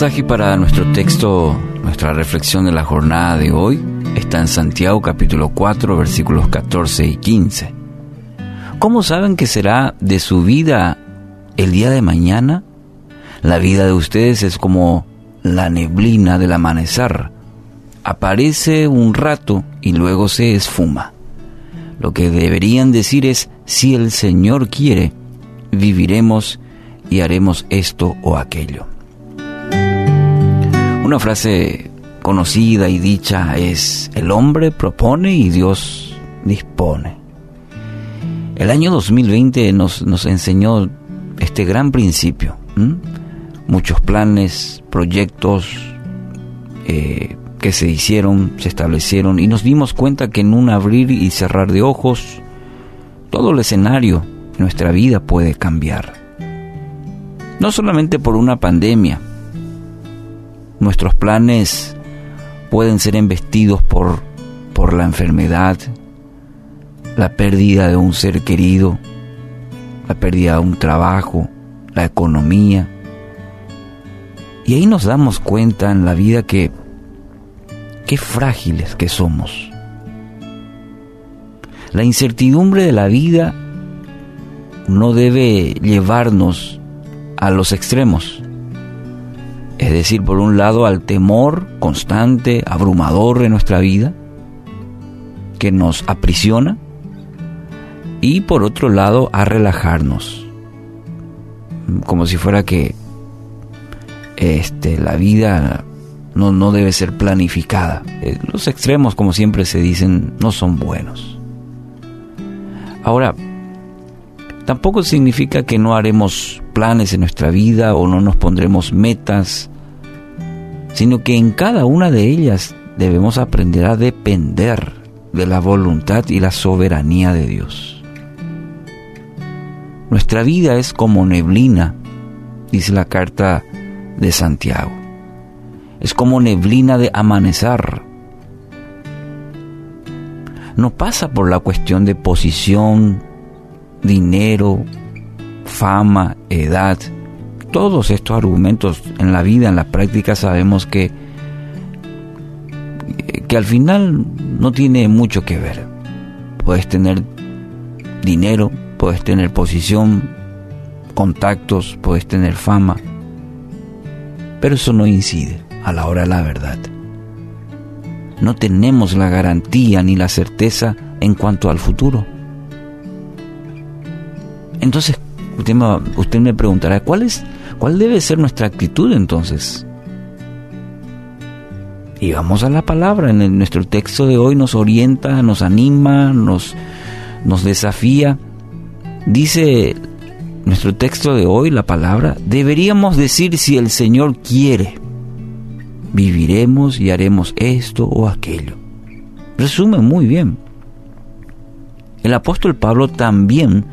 mensaje para nuestro texto, nuestra reflexión de la jornada de hoy en Santiago capítulo 4 versículos 14 y 15. ¿Cómo saben que será de su vida el día de mañana? La vida de ustedes es como la neblina del amanecer. Aparece un rato y luego se esfuma. Lo que deberían decir es, si el Señor quiere, viviremos y haremos esto o aquello. Una frase conocida y dicha es, el hombre propone y Dios dispone. El año 2020 nos, nos enseñó este gran principio. Muchos planes, proyectos eh, que se hicieron, se establecieron y nos dimos cuenta que en un abrir y cerrar de ojos, todo el escenario, nuestra vida puede cambiar. No solamente por una pandemia, Nuestros planes pueden ser embestidos por, por la enfermedad, la pérdida de un ser querido, la pérdida de un trabajo, la economía. Y ahí nos damos cuenta en la vida que qué frágiles que somos. La incertidumbre de la vida no debe llevarnos a los extremos. Es decir, por un lado al temor constante, abrumador de nuestra vida, que nos aprisiona, y por otro lado a relajarnos, como si fuera que este, la vida no, no debe ser planificada. Eh, los extremos, como siempre se dicen, no son buenos. Ahora, tampoco significa que no haremos planes en nuestra vida o no nos pondremos metas sino que en cada una de ellas debemos aprender a depender de la voluntad y la soberanía de Dios. Nuestra vida es como neblina, dice la carta de Santiago. Es como neblina de amanecer. No pasa por la cuestión de posición, dinero, fama, edad, todos estos argumentos en la vida, en la práctica, sabemos que, que al final no tiene mucho que ver. Puedes tener dinero, puedes tener posición, contactos, puedes tener fama, pero eso no incide a la hora de la verdad. No tenemos la garantía ni la certeza en cuanto al futuro. Entonces, usted me, usted me preguntará, ¿cuál es ¿Cuál debe ser nuestra actitud entonces? Y vamos a la palabra. En nuestro texto de hoy nos orienta, nos anima, nos, nos desafía. Dice nuestro texto de hoy, la palabra, deberíamos decir si el Señor quiere, viviremos y haremos esto o aquello. Resume muy bien. El apóstol Pablo también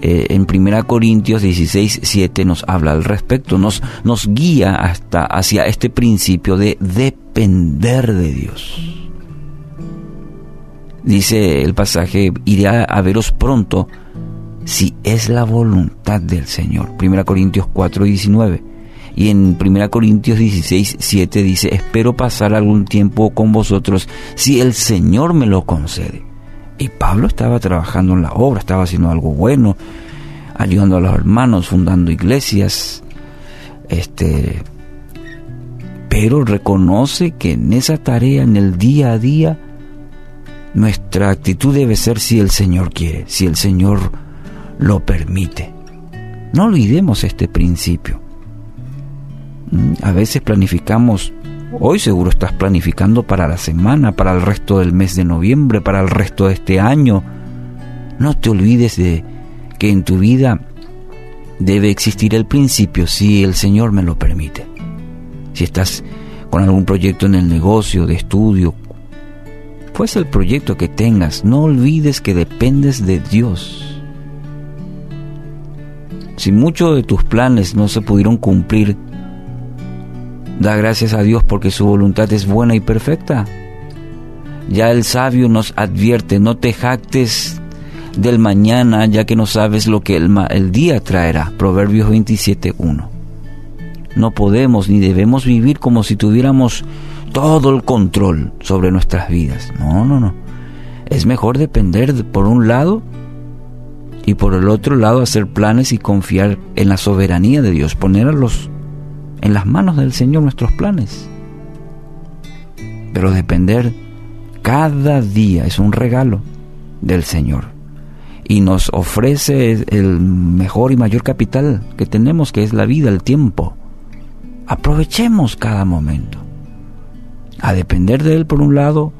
eh, en 1 Corintios 16, 7 nos habla al respecto, nos, nos guía hasta hacia este principio de depender de Dios. Dice el pasaje, iré a veros pronto si es la voluntad del Señor. 1 Corintios 4, 19. Y en 1 Corintios 16, 7 dice, espero pasar algún tiempo con vosotros si el Señor me lo concede. Y Pablo estaba trabajando en la obra, estaba haciendo algo bueno, ayudando a los hermanos, fundando iglesias, este, pero reconoce que en esa tarea, en el día a día, nuestra actitud debe ser si el Señor quiere, si el Señor lo permite. No olvidemos este principio. Mm, a veces planificamos Hoy seguro estás planificando para la semana, para el resto del mes de noviembre, para el resto de este año. No te olvides de que en tu vida debe existir el principio si el Señor me lo permite. Si estás con algún proyecto en el negocio, de estudio, fuese el proyecto que tengas, no olvides que dependes de Dios. Si muchos de tus planes no se pudieron cumplir, da gracias a Dios porque su voluntad es buena y perfecta. Ya el sabio nos advierte, no te jactes del mañana, ya que no sabes lo que el, el día traerá. Proverbios 27.1. No podemos ni debemos vivir como si tuviéramos todo el control sobre nuestras vidas. No, no, no. Es mejor depender por un lado y por el otro lado hacer planes y confiar en la soberanía de Dios, ponerlos en las manos del Señor nuestros planes. Pero depender cada día es un regalo del Señor y nos ofrece el mejor y mayor capital que tenemos, que es la vida, el tiempo. Aprovechemos cada momento. A depender de Él por un lado,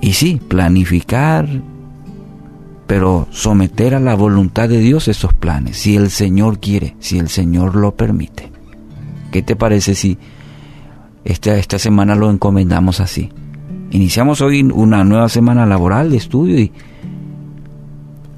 y sí, planificar, pero someter a la voluntad de Dios esos planes, si el Señor quiere, si el Señor lo permite. ¿Qué te parece si esta, esta semana lo encomendamos así? Iniciamos hoy una nueva semana laboral de estudio y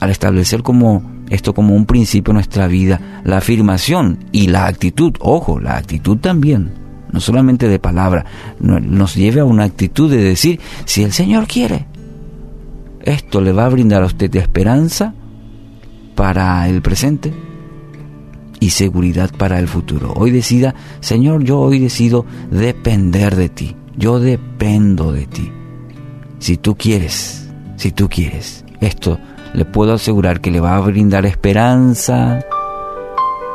al establecer como esto como un principio en nuestra vida, la afirmación y la actitud, ojo, la actitud también, no solamente de palabra, nos lleve a una actitud de decir, si el Señor quiere, esto le va a brindar a usted esperanza para el presente y seguridad para el futuro. Hoy decida, Señor, yo hoy decido depender de ti. Yo dependo de ti. Si tú quieres, si tú quieres, esto le puedo asegurar que le va a brindar esperanza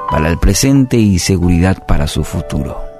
para el presente y seguridad para su futuro.